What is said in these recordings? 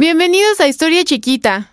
Bienvenidos a Historia Chiquita.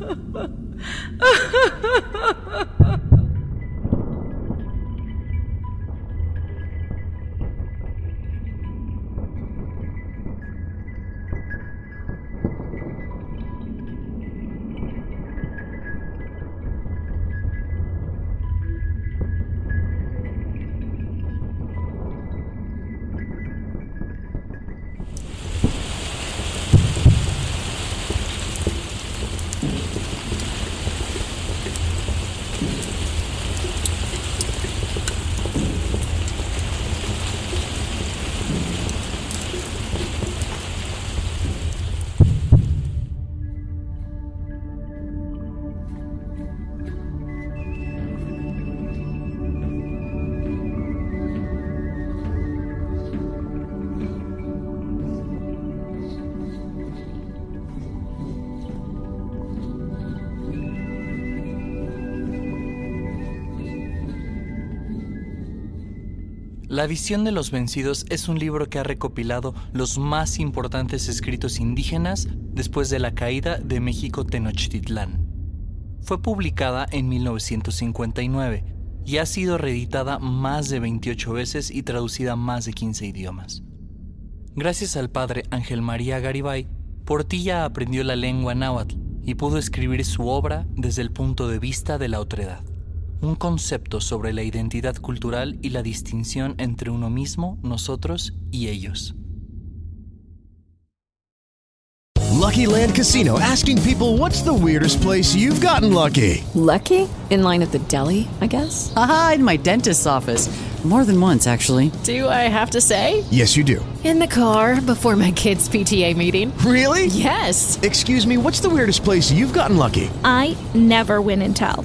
Ha ha ha! La visión de los vencidos es un libro que ha recopilado los más importantes escritos indígenas después de la caída de México Tenochtitlán. Fue publicada en 1959 y ha sido reeditada más de 28 veces y traducida a más de 15 idiomas. Gracias al padre Ángel María Garibay, Portilla aprendió la lengua náhuatl y pudo escribir su obra desde el punto de vista de la otredad un concepto sobre la identidad cultural y la distinción entre uno mismo, nosotros y ellos. Lucky Land Casino asking people what's the weirdest place you've gotten lucky? Lucky? In line at the deli, I guess. Aha, in my dentist's office. More than once, actually. Do I have to say? Yes, you do. In the car before my kids' PTA meeting. Really? Yes. Excuse me, what's the weirdest place you've gotten lucky? I never win and tell.